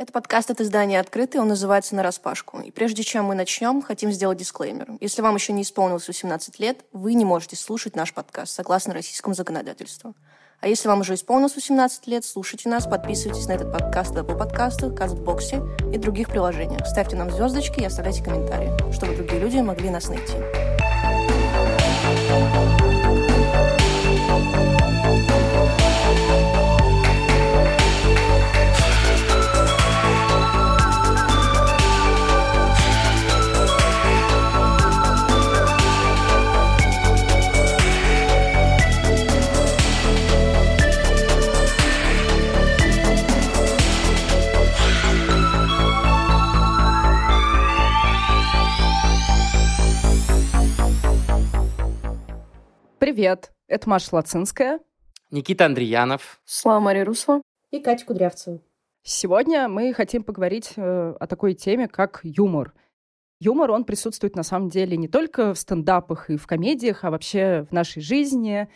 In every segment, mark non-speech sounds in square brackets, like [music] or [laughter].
Это подкаст от издания «Открытый», он называется «Нараспашку». И прежде чем мы начнем, хотим сделать дисклеймер. Если вам еще не исполнилось 18 лет, вы не можете слушать наш подкаст согласно российскому законодательству. А если вам уже исполнилось 18 лет, слушайте нас, подписывайтесь на этот подкаст в Apple подкастах, Кастбоксе и других приложениях. Ставьте нам звездочки и оставляйте комментарии, чтобы другие люди могли нас найти. Привет, это Маша Лацинская. Никита Андреянов. Слава Мария Русова. И Катя Кудрявцева. Сегодня мы хотим поговорить э, о такой теме, как юмор. Юмор, он присутствует на самом деле не только в стендапах и в комедиях, а вообще в нашей жизни,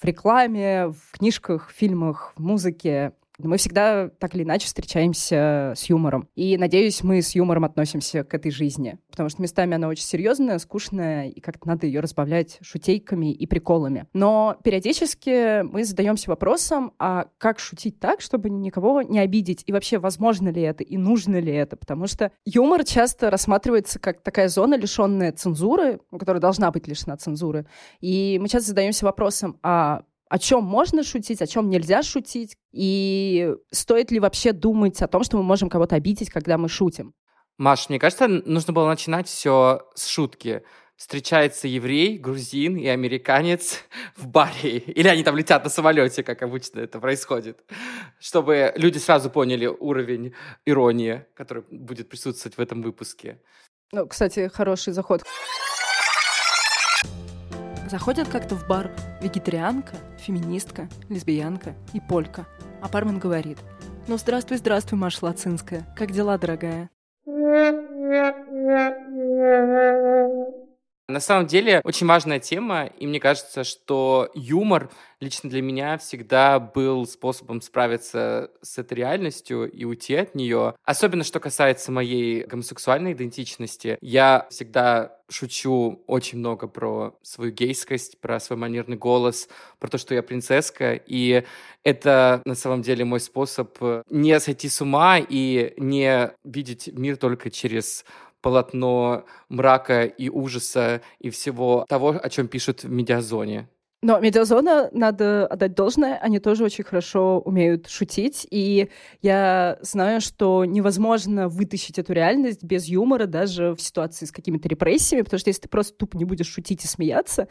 в рекламе, в книжках, фильмах, в музыке мы всегда так или иначе встречаемся с юмором. И, надеюсь, мы с юмором относимся к этой жизни. Потому что местами она очень серьезная, скучная, и как-то надо ее разбавлять шутейками и приколами. Но периодически мы задаемся вопросом, а как шутить так, чтобы никого не обидеть? И вообще, возможно ли это и нужно ли это? Потому что юмор часто рассматривается как такая зона, лишенная цензуры, которая должна быть лишена цензуры. И мы часто задаемся вопросом, а о чем можно шутить, о чем нельзя шутить, и стоит ли вообще думать о том, что мы можем кого-то обидеть, когда мы шутим. Маш, мне кажется, нужно было начинать все с шутки. Встречается еврей, грузин и американец [laughs] в баре. Или они там летят на самолете, как обычно это происходит. Чтобы люди сразу поняли уровень иронии, который будет присутствовать в этом выпуске. Ну, кстати, хороший заход. Заходят как-то в бар вегетарианка, феминистка, лесбиянка и полька. А бармен говорит, ну здравствуй, здравствуй, Маша Лацинская, как дела, дорогая? На самом деле, очень важная тема, и мне кажется, что юмор лично для меня всегда был способом справиться с этой реальностью и уйти от нее. Особенно, что касается моей гомосексуальной идентичности. Я всегда шучу очень много про свою гейскость, про свой манерный голос, про то, что я принцесска, и это на самом деле мой способ не сойти с ума и не видеть мир только через полотно мрака и ужаса и всего того, о чем пишут в медиазоне. Но медиазона, надо отдать должное, они тоже очень хорошо умеют шутить, и я знаю, что невозможно вытащить эту реальность без юмора даже в ситуации с какими-то репрессиями, потому что если ты просто тупо не будешь шутить и смеяться,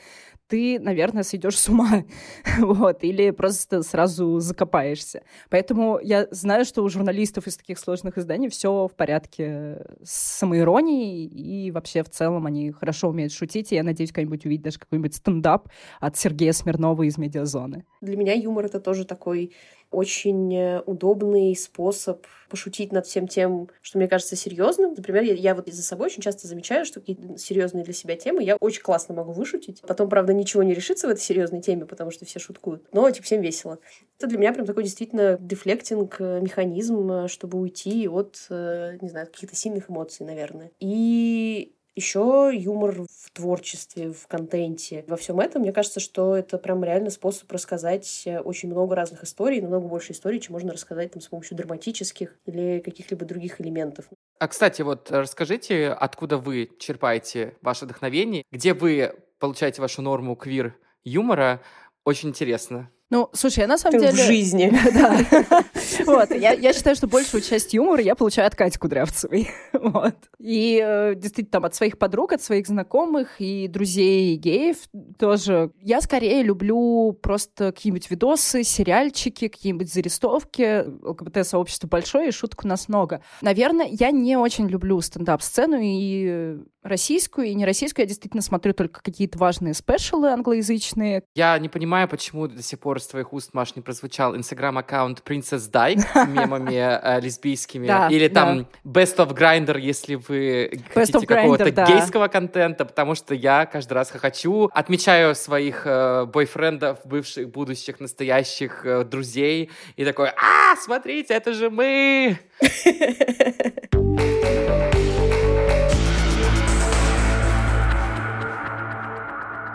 ты, наверное, сойдешь с ума, [laughs] вот, или просто сразу закопаешься. Поэтому я знаю, что у журналистов из таких сложных изданий все в порядке с самоиронией, и вообще в целом они хорошо умеют шутить, и я надеюсь когда-нибудь увидеть даже какой-нибудь стендап от Сергея Сергея Смирнова из «Медиазоны». Для меня юмор — это тоже такой очень э, удобный способ пошутить над всем тем, что мне кажется серьезным. Например, я, я вот за собой очень часто замечаю, что какие-то серьезные для себя темы я очень классно могу вышутить. Потом, правда, ничего не решится в этой серьезной теме, потому что все шуткуют. Но, типа, всем весело. Это для меня прям такой действительно дефлектинг, э, механизм, э, чтобы уйти от, не знаю, каких-то сильных эмоций, наверное. И еще юмор в творчестве, в контенте. Во всем этом, мне кажется, что это прям реально способ рассказать э, очень много разных историй, намного больше историй, чем можно рассказать там с помощью драматических или каких-либо других элементов. А, кстати, вот расскажите, откуда вы черпаете ваше вдохновение, где вы получаете вашу норму квир-юмора, очень интересно. Ну, слушай, я на самом Ты деле... в жизни. [laughs] Да. Вот, я, я считаю, что большую часть юмора я получаю от Кати Кудрявцевой. [laughs] Вот. И э, действительно, там, от своих подруг, от своих знакомых и друзей геев тоже. Я скорее люблю просто какие-нибудь видосы, сериальчики, какие-нибудь зарисовки. ЛГБТ-сообщество большое, и шуток у нас много. Наверное, я не очень люблю стендап-сцену и российскую, и не российскую. Я действительно смотрю только какие-то важные спешалы англоязычные. Я не понимаю, почему до сих пор с твоих уст, Маш, не прозвучал инстаграм-аккаунт Princess Dyke с мемами э, лесбийскими. Или там Best of Grinder, если вы хотите какого-то гейского контента, потому что я каждый раз хочу, отмечаю своих э, бойфрендов, бывших, будущих, настоящих э, друзей и такой, а, смотрите, это же мы! [laughs]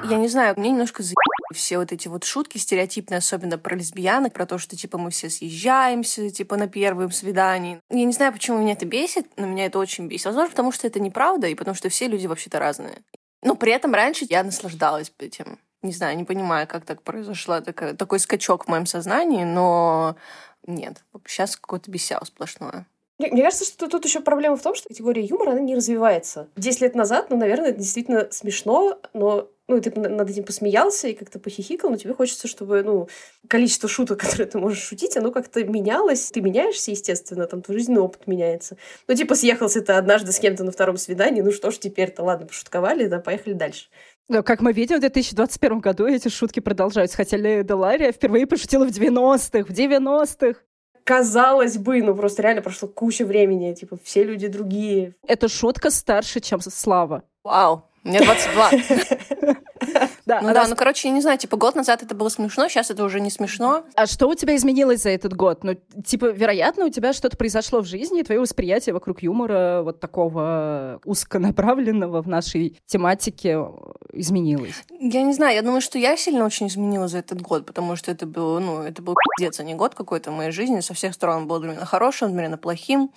Я не знаю, мне немножко за все вот эти вот шутки стереотипные, особенно про лесбиянок, про то, что, типа, мы все съезжаемся, типа, на первом свидании. Я не знаю, почему меня это бесит, но меня это очень бесит. Возможно, потому что это неправда, и потому что все люди вообще-то разные. Но при этом раньше я наслаждалась этим. Не знаю, не понимаю, как так произошло, такой, такой скачок в моем сознании, но нет, сейчас какое-то бесяло сплошное. Мне, мне кажется, что тут еще проблема в том, что категория юмора, она не развивается. Десять лет назад, ну, наверное, это действительно смешно, но ну, ты над этим посмеялся и как-то похихикал, но тебе хочется, чтобы, ну, количество шуток, [laughs] которые ты можешь шутить, оно как-то менялось. Ты меняешься, естественно, там твой жизненный опыт меняется. Ну, типа, съехался ты однажды с кем-то на втором свидании, ну что ж теперь-то, ладно, пошутковали, да, поехали дальше. Но, как мы видим, в 2021 году эти шутки продолжаются. Хотя Делария впервые пошутила в 90-х, в 90-х казалось бы, ну просто реально прошло куча времени, типа все люди другие. Эта шутка старше, чем Слава. Вау, мне 22. [laughs] Да, ну да, ну короче, я не знаю, типа год назад это было смешно, сейчас это уже не смешно. А что у тебя изменилось за этот год? Ну, типа, вероятно, у тебя что-то произошло в жизни, и твое восприятие вокруг юмора вот такого узконаправленного в нашей тематике изменилось. Я не знаю, я думаю, что я сильно очень изменилась за этот год, потому что это был, ну, это был пиздец, а не год какой-то в моей жизни. Со всех сторон был одновременно хорошим, одновременно плохим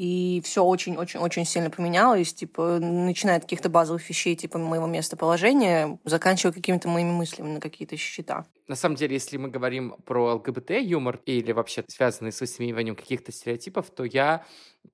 и все очень-очень-очень сильно поменялось, типа, начиная от каких-то базовых вещей, типа моего местоположения, заканчивая какими-то моими мыслями на какие-то счета. На самом деле, если мы говорим про ЛГБТ-юмор или вообще связанный с высмеиванием каких-то стереотипов, то я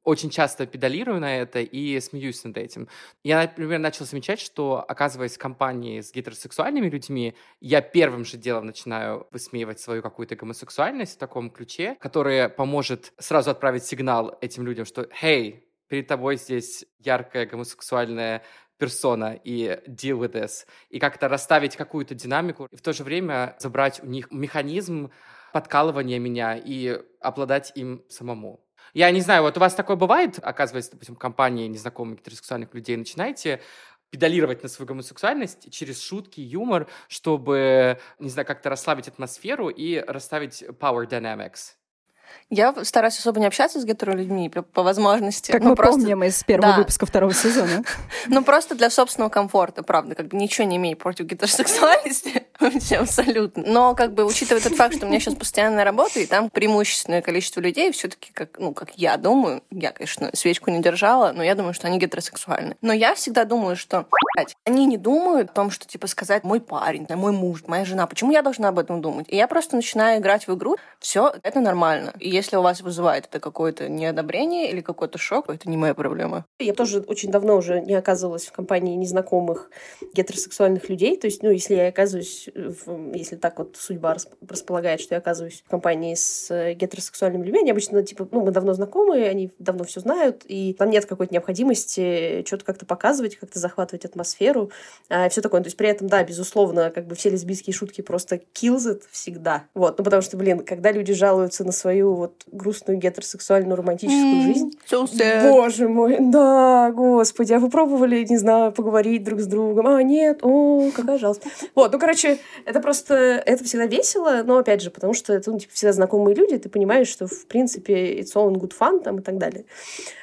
очень часто педалирую на это и смеюсь над этим. Я, например, начал замечать, что, оказываясь в компании с гетеросексуальными людьми, я первым же делом начинаю высмеивать свою какую-то гомосексуальность в таком ключе, которая поможет сразу отправить сигнал этим людям, что «Hey, перед тобой здесь яркая гомосексуальная персона и deal with this, и как-то расставить какую-то динамику, и в то же время забрать у них механизм подкалывания меня и обладать им самому. Я не знаю, вот у вас такое бывает, оказывается, допустим, в компании незнакомых гетеросексуальных людей начинаете педалировать на свою гомосексуальность через шутки, юмор, чтобы, не знаю, как-то расслабить атмосферу и расставить power dynamics. Я стараюсь особо не общаться с гетеролюдьми по, по возможности. Как ну, мы просто... помним из первого да. выпуска второго сезона. [laughs] Ну, просто для собственного комфорта, правда. Как бы ничего не имею против гетеросексуальности. [laughs] Вообще абсолютно. Но, как бы, учитывая тот факт, что у меня сейчас постоянная работа, и там преимущественное количество людей все таки как, ну, как я думаю, я, конечно, свечку не держала, но я думаю, что они гетеросексуальны. Но я всегда думаю, что, блядь, они не думают о том, что, типа, сказать «мой парень», «мой муж», «моя жена». Почему я должна об этом думать? И я просто начинаю играть в игру. Все, это нормально. И если у вас вызывает это какое-то неодобрение или какой-то шок, это не моя проблема. Я тоже очень давно уже не оказывалась в компании незнакомых гетеросексуальных людей. То есть, ну, если я оказываюсь, если так вот судьба располагает, что я оказываюсь в компании с э, гетеросексуальными людьми, они обычно, типа, ну, мы давно знакомы, они давно все знают, и там нет какой-то необходимости что-то как-то показывать, как-то захватывать атмосферу, а, все такое. То есть при этом, да, безусловно, как бы все лесбийские шутки просто kills it всегда. Вот, ну, потому что, блин, когда люди жалуются на свою вот грустную гетеросексуальную романтическую mm, жизнь. So sad. Боже мой, да, господи, а вы пробовали, не знаю, поговорить друг с другом? А, нет, о, какая жалость. Вот, ну, короче, [laughs] это просто, это всегда весело, но, опять же, потому что это, ну, типа, всегда знакомые люди, ты понимаешь, что, в принципе, it's all in good fun, там, и так далее.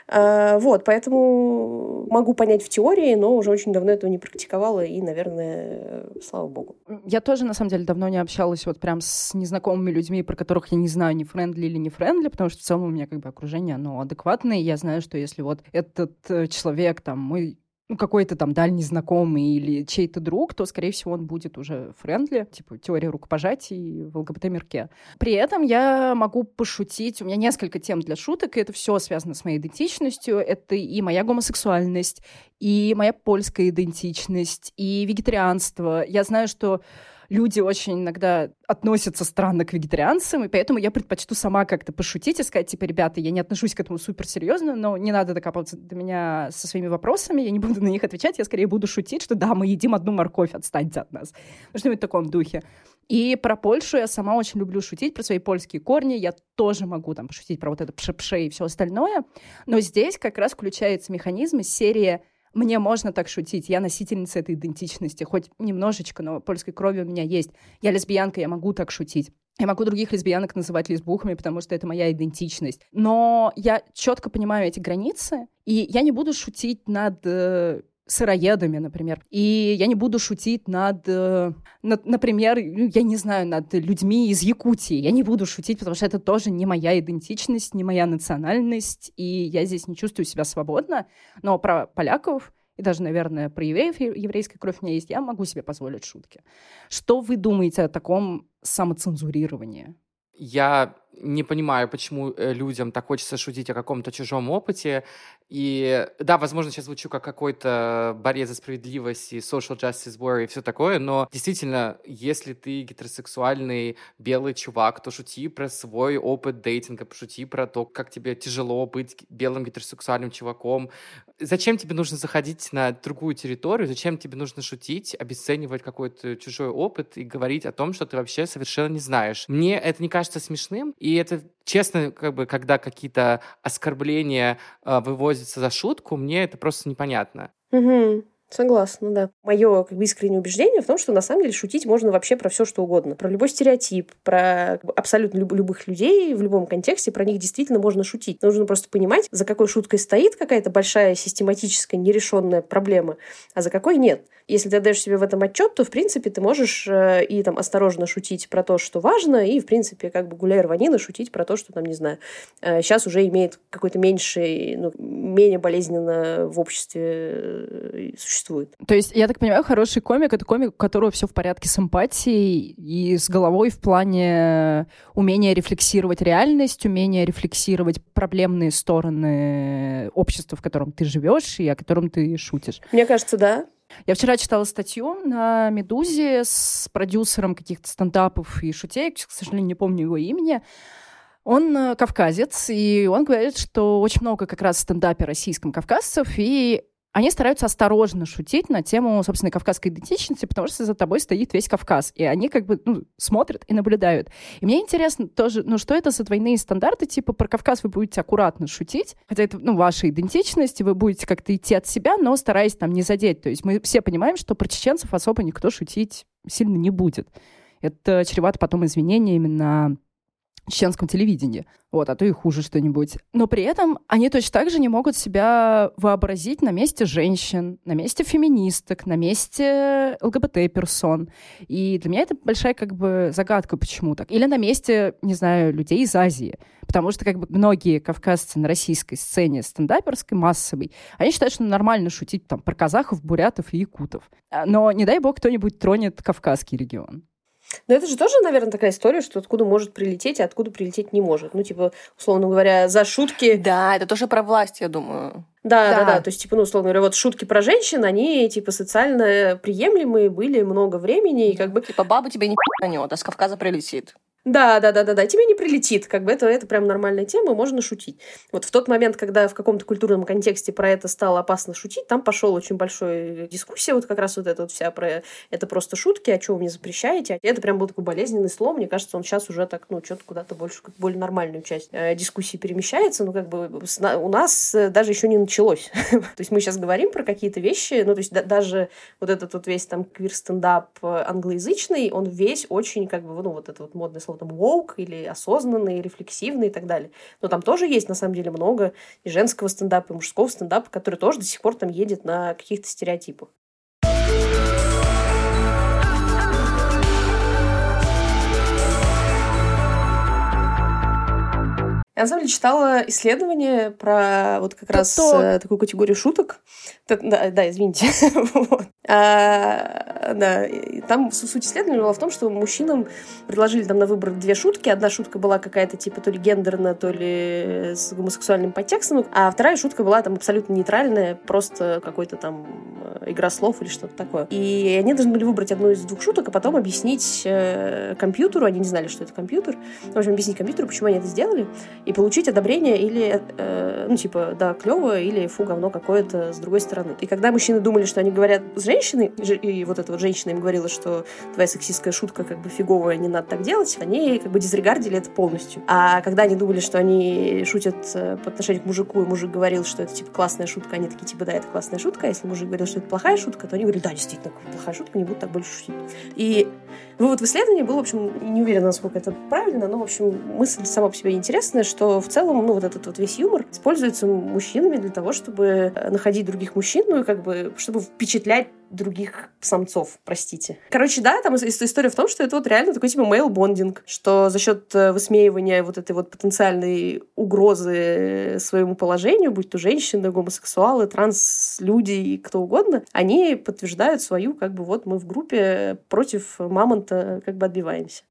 А, вот, поэтому могу понять в теории, но уже очень давно этого не практиковала, и, наверное, слава богу. Я тоже, на самом деле, давно не общалась вот прям с незнакомыми людьми, про которых я не знаю, не friendly или не friendly, потому что в целом у меня как бы окружение, оно адекватное, я знаю, что если вот этот э, человек, там, мой ну, какой-то там дальний знакомый или чей-то друг, то, скорее всего, он будет уже френдли, типа теория рукопожатий в ЛГБТ-мирке. При этом я могу пошутить, у меня несколько тем для шуток, и это все связано с моей идентичностью, это и моя гомосексуальность, и моя польская идентичность, и вегетарианство. Я знаю, что люди очень иногда относятся странно к вегетарианцам, и поэтому я предпочту сама как-то пошутить и сказать, типа, ребята, я не отношусь к этому супер серьезно, но не надо докапываться до меня со своими вопросами, я не буду на них отвечать, я скорее буду шутить, что да, мы едим одну морковь, отстаньте от нас. Ну, что-нибудь в таком духе. И про Польшу я сама очень люблю шутить, про свои польские корни. Я тоже могу там пошутить про вот это пше-пше и все остальное. Но здесь как раз включается механизм из серии мне можно так шутить, я носительница этой идентичности, хоть немножечко, но польской крови у меня есть. Я лесбиянка, я могу так шутить. Я могу других лесбиянок называть лесбухами, потому что это моя идентичность. Но я четко понимаю эти границы, и я не буду шутить над э, сыроедами, например. И я не буду шутить над, э, над, например, ну, я не знаю, над людьми из Якутии. Я не буду шутить, потому что это тоже не моя идентичность, не моя национальность, и я здесь не чувствую себя свободно. Но про поляков и даже, наверное, про евреев, еврейская кровь у меня есть, я могу себе позволить шутки. Что вы думаете о таком самоцензурировании? Я не понимаю, почему э, людям так хочется шутить о каком-то чужом опыте. И да, возможно, сейчас звучу как какой-то борец за справедливость и social justice warrior и все такое, но действительно, если ты гетеросексуальный белый чувак, то шути про свой опыт дейтинга, пошути про то, как тебе тяжело быть белым гетеросексуальным чуваком. Зачем тебе нужно заходить на другую территорию? Зачем тебе нужно шутить, обесценивать какой-то чужой опыт и говорить о том, что ты вообще совершенно не знаешь? Мне это не кажется смешным, и это, честно, как бы, когда какие-то оскорбления э, вывозятся за шутку, мне это просто непонятно. Угу. Согласна, да. Мое как бы, искреннее убеждение в том, что на самом деле шутить можно вообще про все, что угодно. Про любой стереотип, про абсолютно люб- любых людей в любом контексте, про них действительно можно шутить. Нужно просто понимать, за какой шуткой стоит какая-то большая систематическая нерешенная проблема, а за какой нет. Если ты даешь себе в этом отчет, то, в принципе, ты можешь э, и там осторожно шутить про то, что важно, и, в принципе, как бы гуляя рванина, шутить про то, что там, не знаю, э, сейчас уже имеет какой-то меньший, ну, менее болезненно в обществе э, существует. То есть, я так понимаю, хороший комик — это комик, у которого все в порядке с эмпатией и с головой в плане умения рефлексировать реальность, умения рефлексировать проблемные стороны общества, в котором ты живешь и о котором ты шутишь. Мне кажется, да. Я вчера читала статью на «Медузе» с продюсером каких-то стендапов и шутеек, к сожалению, не помню его имени. Он э, кавказец, и он говорит, что очень много как раз в стендапе российском кавказцев, и они стараются осторожно шутить на тему, собственно, кавказской идентичности, потому что за тобой стоит весь Кавказ. И они как бы ну, смотрят и наблюдают. И мне интересно тоже, ну что это за двойные стандарты? Типа про Кавказ вы будете аккуратно шутить, хотя это, ну, ваша идентичность, вы будете как-то идти от себя, но стараясь там не задеть. То есть мы все понимаем, что про чеченцев особо никто шутить сильно не будет. Это чревато потом извинениями на чеченском телевидении. Вот, а то и хуже что-нибудь. Но при этом они точно так же не могут себя вообразить на месте женщин, на месте феминисток, на месте ЛГБТ-персон. И для меня это большая как бы загадка, почему так. Или на месте, не знаю, людей из Азии. Потому что как бы многие кавказцы на российской сцене стендаперской, массовой, они считают, что нормально шутить там про казахов, бурятов и якутов. Но не дай бог кто-нибудь тронет кавказский регион. Но это же тоже, наверное, такая история, что откуда может прилететь, а откуда прилететь не может. Ну, типа, условно говоря, за шутки... Да, это тоже про власть, я думаю. Да, да, да, да. То есть, типа, ну, условно говоря, вот шутки про женщин, они, типа, социально приемлемые были много времени, и как бы... Типа, баба тебе не панет, а с Кавказа прилетит. Да, да, да, да, да. Тебе не прилетит. Как бы это, это прям нормальная тема, можно шутить. Вот в тот момент, когда в каком-то культурном контексте про это стало опасно шутить, там пошел очень большой дискуссия, вот как раз вот эта вот вся про это просто шутки, а что вы мне запрещаете. Это прям был такой болезненный слом. Мне кажется, он сейчас уже так, ну, что-то куда-то больше, как более нормальную часть э, дискуссии перемещается. Ну, как бы у нас э, даже еще не началось. [laughs] то есть мы сейчас говорим про какие-то вещи, ну, то есть да, даже вот этот вот весь там квир-стендап э, англоязычный, он весь очень, как бы, ну, вот это вот модное слово там woke или осознанный, рефлексивный и так далее. Но там тоже есть, на самом деле, много и женского стендапа, и мужского стендапа, который тоже до сих пор там едет на каких-то стереотипах. Я на самом деле читала исследование про вот как раз э, такую категорию шуток. Да, да извините. [laughs] вот. а, да, там суть исследования была в том, что мужчинам предложили там на выбор две шутки. Одна шутка была какая-то типа то ли гендерная, то ли с гомосексуальным подтекстом, а вторая шутка была там абсолютно нейтральная, просто какой-то там э, игра слов или что-то такое. И они должны были выбрать одну из двух шуток, а потом объяснить э, компьютеру, они не знали, что это компьютер, в общем, объяснить компьютеру, почему они это сделали, и получить одобрение или, э, ну, типа, да, клево, или фу, говно какое-то с другой стороны. И когда мужчины думали, что они говорят с женщиной, и вот эта вот женщина им говорила, что твоя сексистская шутка как бы фиговая, не надо так делать, они как бы дизрегардили это полностью. А когда они думали, что они шутят э, по отношению к мужику, и мужик говорил, что это, типа, классная шутка, они такие, типа, да, это классная шутка, а если мужик говорил, что это плохая шутка, то они говорили, да, действительно, плохая шутка, не буду так больше шутить. И вывод в исследовании был, в общем, не уверена, насколько это правильно, но, в общем, мысль сама по себе интересная, что в целом, ну, вот этот вот весь юмор используется мужчинами для того, чтобы находить других мужчин, ну, и как бы, чтобы впечатлять других самцов, простите. Короче, да, там история в том, что это вот реально такой типа мейл-бондинг, что за счет э, высмеивания вот этой вот потенциальной угрозы своему положению, будь то женщины, гомосексуалы, транс-люди и кто угодно, они подтверждают свою, как бы вот мы в группе против мамонта как бы отбиваемся.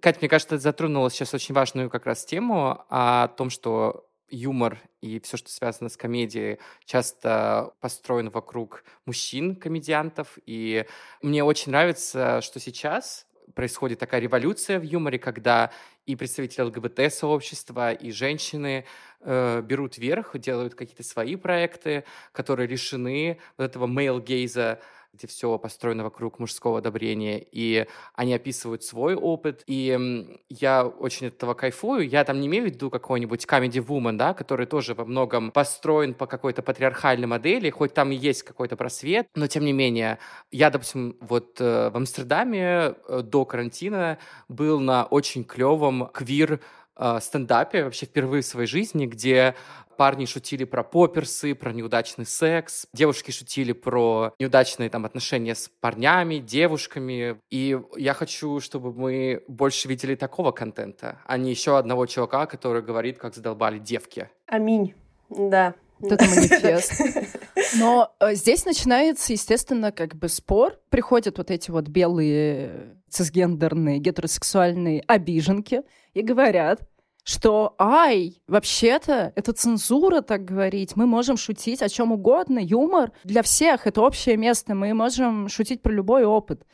Катя, мне кажется, ты затронула сейчас очень важную как раз тему о том, что юмор и все, что связано с комедией, часто построен вокруг мужчин-комедиантов. И мне очень нравится, что сейчас происходит такая революция в юморе, когда и представители ЛГБТ-сообщества, и женщины э, берут верх, делают какие-то свои проекты, которые лишены вот этого male-гейза, где все построено вокруг мужского одобрения, и они описывают свой опыт, и я очень от этого кайфую. Я там не имею в виду какой-нибудь Comedy Woman, да, который тоже во многом построен по какой-то патриархальной модели, хоть там и есть какой-то просвет, но тем не менее, я, допустим, вот э, в Амстердаме э, до карантина был на очень клевом квир э, стендапе вообще впервые в своей жизни, где парни шутили про поперсы, про неудачный секс, девушки шутили про неудачные там отношения с парнями, девушками. И я хочу, чтобы мы больше видели такого контента, а не еще одного чувака, который говорит, как задолбали девки. Аминь. Да. Это манифест. [laughs] Но э, здесь начинается, естественно, как бы спор. Приходят вот эти вот белые цисгендерные гетеросексуальные обиженки и говорят, что, ай, вообще-то это цензура так говорить, мы можем шутить о чем угодно, юмор для всех, это общее место, мы можем шутить про любой опыт.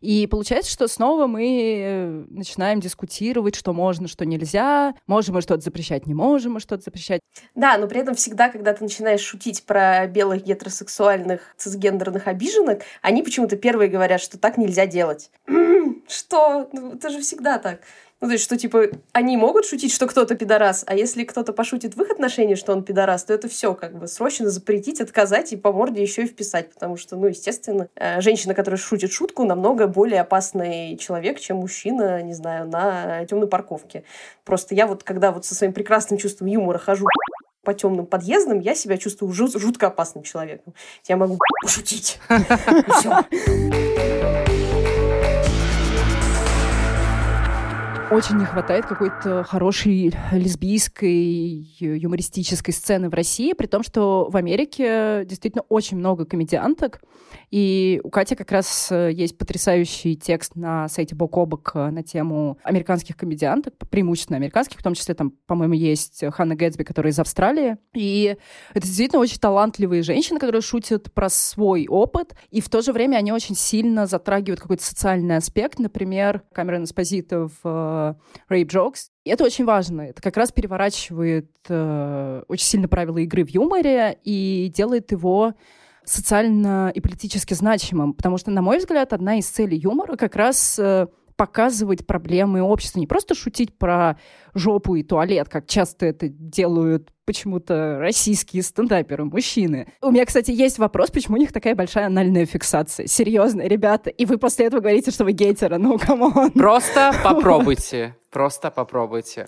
И получается, что снова мы э, начинаем дискутировать, что можно, что нельзя, можем мы что-то запрещать, не можем мы что-то запрещать. Да, но при этом всегда, когда ты начинаешь шутить про белых гетеросексуальных цисгендерных обиженок, они почему-то первые говорят, что так нельзя делать. [clears throat] Что? Ну, это же всегда так. Ну, то есть, что, типа, они могут шутить, что кто-то пидорас, а если кто-то пошутит в их отношении, что он пидорас, то это все как бы срочно запретить, отказать и по морде еще и вписать, потому что, ну, естественно, э, женщина, которая шутит шутку, намного более опасный человек, чем мужчина, не знаю, на темной парковке. Просто я вот, когда вот со своим прекрасным чувством юмора хожу по темным подъездам, я себя чувствую жут жутко опасным человеком. Я могу пошутить. [laughs] Очень не хватает какой-то хорошей лесбийской юмористической сцены в России, при том, что в Америке действительно очень много комедианток. И у Кати как раз э, есть потрясающий текст на сайте Бок о бок на тему американских комедианток, преимущественно американских, в том числе там, по-моему, есть Ханна Гэтсби, которая из Австралии. И это действительно очень талантливые женщины, которые шутят про свой опыт, и в то же время они очень сильно затрагивают какой-то социальный аспект. Например, Камерон Эспозито в rape jokes. И это очень важно. Это как раз переворачивает э, очень сильно правила игры в юморе и делает его социально и политически значимым. Потому что, на мой взгляд, одна из целей юмора как раз э, показывать проблемы общества, не просто шутить про жопу и туалет, как часто это делают почему-то российские стендаперы, мужчины. У меня, кстати, есть вопрос, почему у них такая большая анальная фиксация. Серьезно, ребята. И вы после этого говорите, что вы гетеро. Ну, come on. Просто [laughs] попробуйте. Просто попробуйте.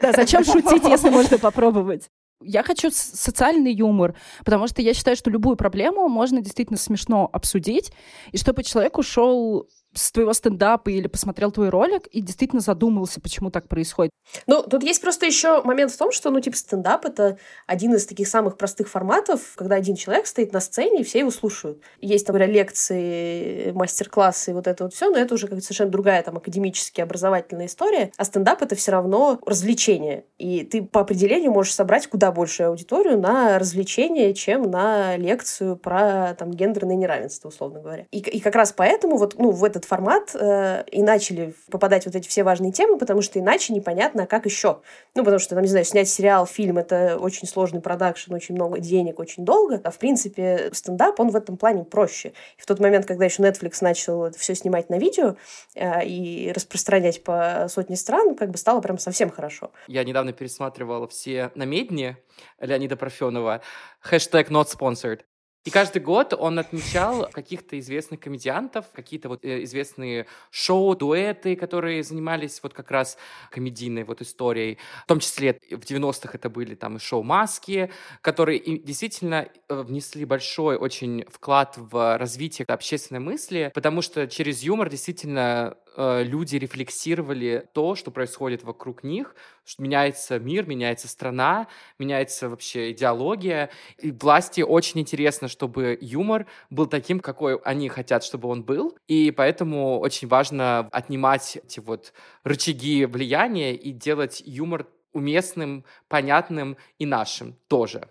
Да, зачем шутить, если можно попробовать? Я хочу социальный юмор, потому что я считаю, что любую проблему можно действительно смешно обсудить, и чтобы человек ушел с твоего стендапа или посмотрел твой ролик и действительно задумался, почему так происходит. Ну, тут есть просто еще момент в том, что, ну, типа, стендап — это один из таких самых простых форматов, когда один человек стоит на сцене, и все его слушают. Есть, там, лекции, мастер-классы и вот это вот все, но это уже как совершенно другая, там, академически образовательная история. А стендап — это все равно развлечение. И ты по определению можешь собрать куда большую аудиторию на развлечение, чем на лекцию про, там, гендерное неравенство, условно говоря. И, и как раз поэтому вот, ну, в этот этот формат э, и начали попадать вот эти все важные темы, потому что иначе непонятно, как еще. Ну, потому что, там, не знаю, снять сериал, фильм — это очень сложный продакшн, очень много денег, очень долго. А, в принципе, стендап, он в этом плане проще. И в тот момент, когда еще Netflix начал это все снимать на видео э, и распространять по сотне стран, как бы стало прям совсем хорошо. Я недавно пересматривала все намедни Леонида Парфенова. Хэштег not sponsored. И каждый год он отмечал каких-то известных комедиантов, какие-то вот э, известные шоу, дуэты, которые занимались вот как раз комедийной вот историей. В том числе в 90-х это были там и шоу «Маски», которые действительно э, внесли большой очень вклад в развитие общественной мысли, потому что через юмор действительно э, люди рефлексировали то, что происходит вокруг них, что меняется мир, меняется страна, меняется вообще идеология. И власти очень интересно, чтобы юмор был таким, какой они хотят, чтобы он был. И поэтому очень важно отнимать эти вот рычаги влияния и делать юмор уместным, понятным и нашим тоже.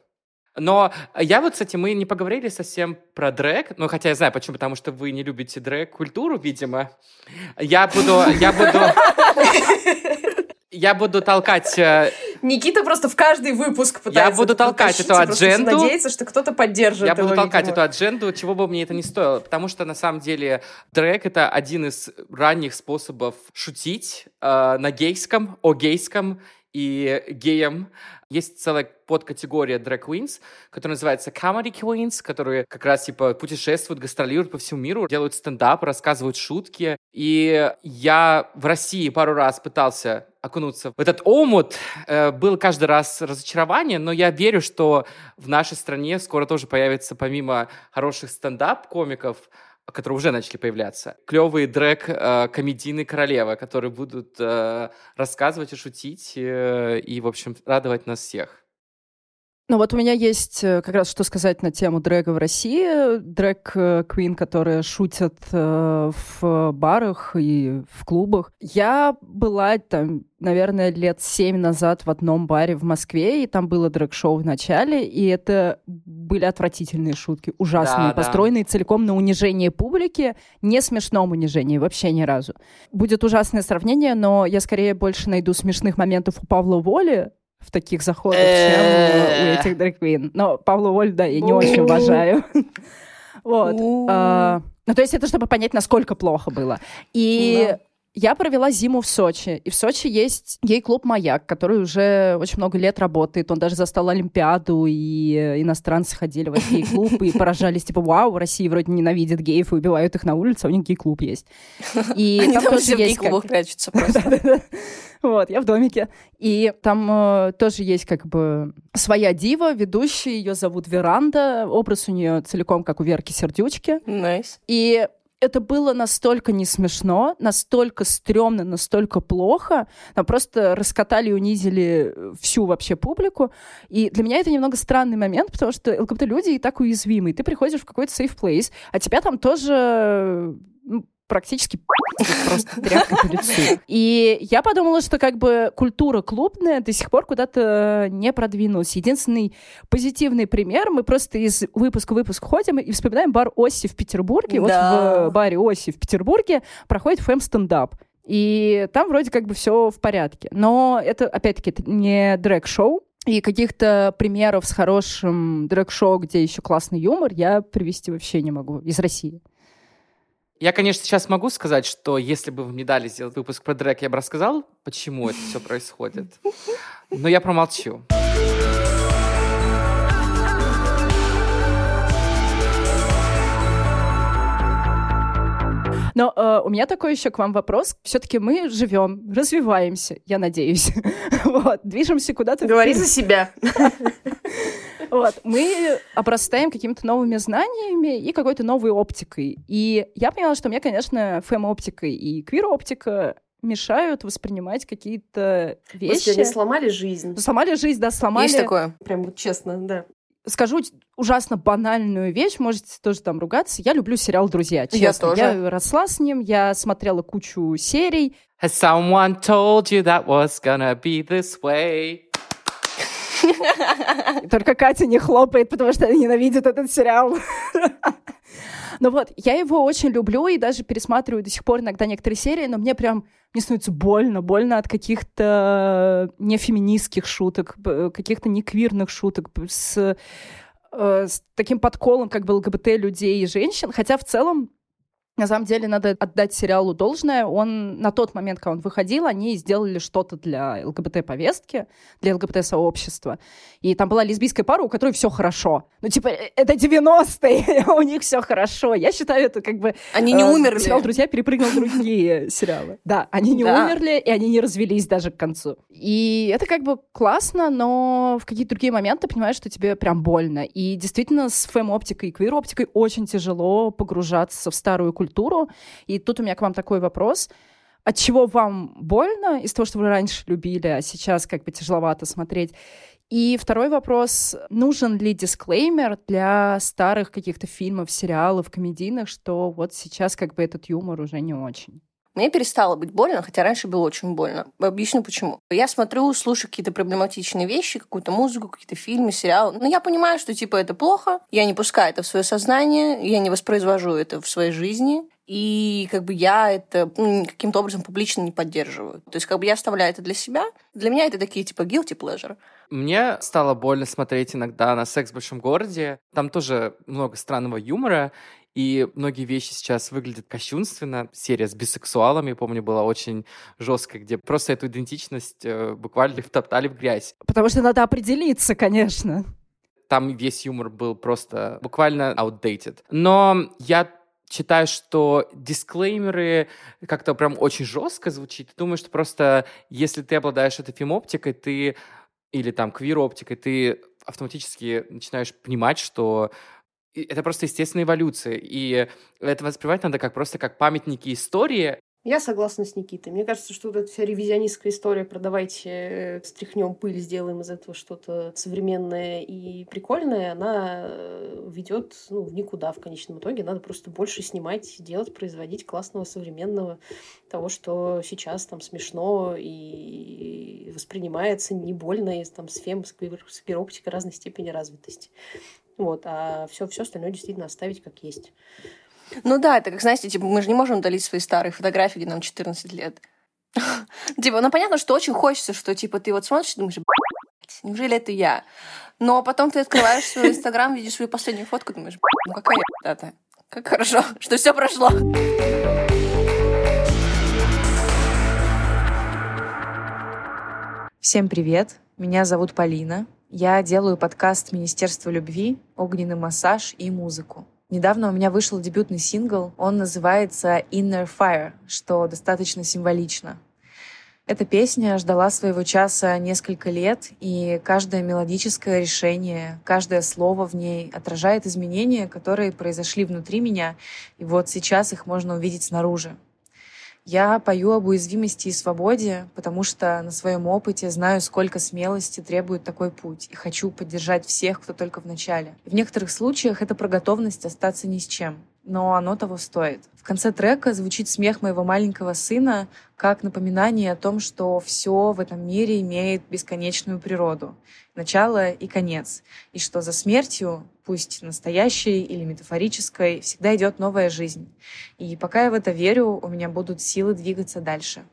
Но я вот, кстати, мы не поговорили совсем про дрэк, ну, хотя я знаю, почему, потому что вы не любите дрэк-культуру, видимо. Я буду... Я буду... Я буду толкать... Э, Никита просто в каждый выпуск пытается Я буду толкать эту адженду. Надеется, что кто-то поддержит Я буду толкать видимо. эту адженду, чего бы мне это не стоило. Потому что, на самом деле, дрэк — это один из ранних способов шутить э, на гейском, о гейском и геям. Есть целая подкатегория drag queens, которая называется comedy queens, которые как раз типа путешествуют, гастролируют по всему миру, делают стендап, рассказывают шутки. И я в России пару раз пытался окунуться в этот омут. Э, был каждый раз разочарование, но я верю, что в нашей стране скоро тоже появится, помимо хороших стендап-комиков, которые уже начали появляться. Клевые дрэк э, комедийные королевы, которые будут э, рассказывать и шутить, э, и, в общем, радовать нас всех. Ну вот у меня есть э, как раз что сказать на тему дрэга в России. Дрэг-квин, которые шутят э, в барах и в клубах. Я была там, наверное, лет семь назад в одном баре в Москве, и там было дрэг-шоу в начале, и это были отвратительные шутки, ужасные, да, построенные да. целиком на унижении публики, не смешном унижении, вообще ни разу. Будет ужасное сравнение, но я скорее больше найду смешных моментов у Павла Воли, в таких заходах, чем у этих драквин. Но Павла Вольда я не очень уважаю. [laughs] Вот. А, ну, то есть это чтобы понять, насколько плохо было. И я провела зиму в Сочи, и в Сочи есть гей-клуб «Маяк», который уже очень много лет работает. Он даже застал Олимпиаду, и иностранцы ходили в этот гей-клуб и поражались, типа, вау, Россия вроде ненавидит геев и убивают их на улице, а у них гей-клуб есть. И [laughs] там тоже есть... в гей-клубах прячутся [laughs] просто. Вот, я в домике. И там э, тоже есть как бы своя дива, ведущая, ее зовут Веранда, образ у нее целиком как у Верки Сердючки. Nice. И это было настолько не смешно, настолько стрёмно, настолько плохо. Там просто раскатали и унизили всю вообще публику. И для меня это немного странный момент, потому что ЛГБТ-люди и так уязвимы. И ты приходишь в какой-то safe place, а тебя там тоже ну, практически просто тряпка по лицу. И я подумала, что как бы культура клубная до сих пор куда-то не продвинулась. Единственный позитивный пример, мы просто из выпуска в выпуск ходим и вспоминаем бар Оси в Петербурге. Да. Вот в баре Оси в Петербурге проходит фэм-стендап. И там вроде как бы все в порядке. Но это, опять-таки, это не дрэк-шоу, и каких-то примеров с хорошим дрэк-шоу, где еще классный юмор, я привести вообще не могу из России. Я, конечно, сейчас могу сказать, что если бы вы мне дали сделать выпуск про дрэк, я бы рассказал, почему это все происходит. Но я промолчу. Но э, у меня такой еще к вам вопрос. Все-таки мы живем, развиваемся, я надеюсь. [laughs] вот, движемся куда-то. Говори за себя. [laughs] Вот, мы обрастаем какими-то новыми знаниями и какой-то новой оптикой. И я поняла, что мне, конечно, фэм-оптика и квир-оптика мешают воспринимать какие-то вещи. Если они сломали жизнь. Сломали жизнь, да, сломали. Есть такое. Прям вот честно, да. Скажу ужасно банальную вещь, можете тоже там ругаться. Я люблю сериал «Друзья», честно. Я тоже. Я росла с ним, я смотрела кучу серий. Has someone told you that was gonna be this way? [laughs] Только Катя не хлопает, потому что она ненавидит этот сериал. [laughs] Ну вот, я его очень люблю и даже пересматриваю до сих пор иногда некоторые серии, но мне прям, мне становится больно, больно от каких-то нефеминистских шуток, каких-то неквирных шуток с, э, с таким подколом как бы ЛГБТ людей и женщин, хотя в целом На самом деле, надо отдать сериалу должное. Он на тот момент, когда он выходил, они сделали что-то для ЛГБТ-повестки, для ЛГБТ-сообщества. И там была лесбийская пара, у которой все хорошо. Ну, типа, э, это 90-е, [laughs] у них все хорошо. Я считаю, это как бы... Они не э, умерли. Сериал «Друзья» перепрыгнул другие [laughs] сериалы. Да, они не умерли, и они не развелись даже к концу. И это как бы классно, но в какие-то другие моменты понимаешь, что тебе прям больно. И действительно, с фэм-оптикой и квир-оптикой очень тяжело погружаться в старую культуру культуру. И тут у меня к вам такой вопрос. От чего вам больно из того, что вы раньше любили, а сейчас как бы тяжеловато смотреть? И второй вопрос, нужен ли дисклеймер для старых каких-то фильмов, сериалов, комедийных, что вот сейчас как бы этот юмор уже не очень? Мне перестало быть больно, хотя раньше было очень больно. Объясню почему. Я смотрю, слушаю какие-то проблематичные вещи, какую-то музыку, какие-то фильмы, сериалы. Но я понимаю, что типа это плохо. Я не пускаю это в свое сознание, я не воспроизвожу это в своей жизни. И как бы я это ну, каким-то образом публично не поддерживаю. То есть как бы я оставляю это для себя. Для меня это такие типа guilty pleasure. Мне стало больно смотреть иногда на «Секс в большом городе». Там тоже много странного юмора. И многие вещи сейчас выглядят кощунственно. Серия с бисексуалами, помню, была очень жесткая, где просто эту идентичность э, буквально втоптали в грязь. Потому что надо определиться, конечно. Там весь юмор был просто буквально outdated. Но я считаю, что дисклеймеры как-то прям очень жестко звучит. Ты думаешь, что просто если ты обладаешь этой фемоптикой, ты или там квир-оптикой, ты автоматически начинаешь понимать, что это просто естественная эволюция. И это воспринимать надо как просто как памятники истории, я согласна с Никитой. Мне кажется, что вот эта вся ревизионистская история про давайте э, стряхнем пыль, сделаем из этого что-то современное и прикольное, она э, ведет ну, в никуда в конечном итоге. Надо просто больше снимать, делать, производить классного, современного, того, что сейчас там смешно и воспринимается не больно, и, там, с фем, с разной степени развитости. Вот, а все, все остальное действительно оставить как есть. Ну да, это как, знаете, типа, мы же не можем удалить свои старые фотографии, где нам 14 лет. [laughs] Типа, ну понятно, что очень хочется, что типа ты вот смотришь и думаешь, неужели это я? Но потом ты открываешь свой инстаграм, видишь свою последнюю фотку, думаешь, ну какая это? Как хорошо, [laughs] что все прошло. Всем привет, меня зовут Полина. Я делаю подкаст Министерства любви, огненный массаж и музыку. Недавно у меня вышел дебютный сингл. Он называется Inner Fire, что достаточно символично. Эта песня ждала своего часа несколько лет, и каждое мелодическое решение, каждое слово в ней отражает изменения, которые произошли внутри меня, и вот сейчас их можно увидеть снаружи. Я пою об уязвимости и свободе, потому что на своем опыте знаю, сколько смелости требует такой путь, и хочу поддержать всех, кто только в начале. в некоторых случаях это про готовность остаться ни с чем, но оно того стоит. В конце трека звучит смех моего маленького сына, как напоминание о том, что все в этом мире имеет бесконечную природу, начало и конец, и что за смертью пусть настоящей или метафорической, всегда идет новая жизнь. И пока я в это верю, у меня будут силы двигаться дальше.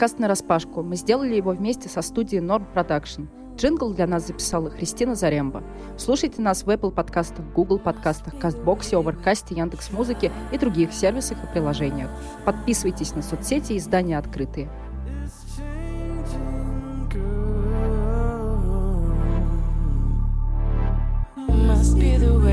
подкаст «Нараспашку». Мы сделали его вместе со студией Norm Production. Джингл для нас записала Христина Заремба. Слушайте нас в Apple подкастах, Google подкастах, Castbox е, Overcast е, Яндекс.Музыке и других сервисах и приложениях. Подписывайтесь на соцсети издания «Открытые». Must be the way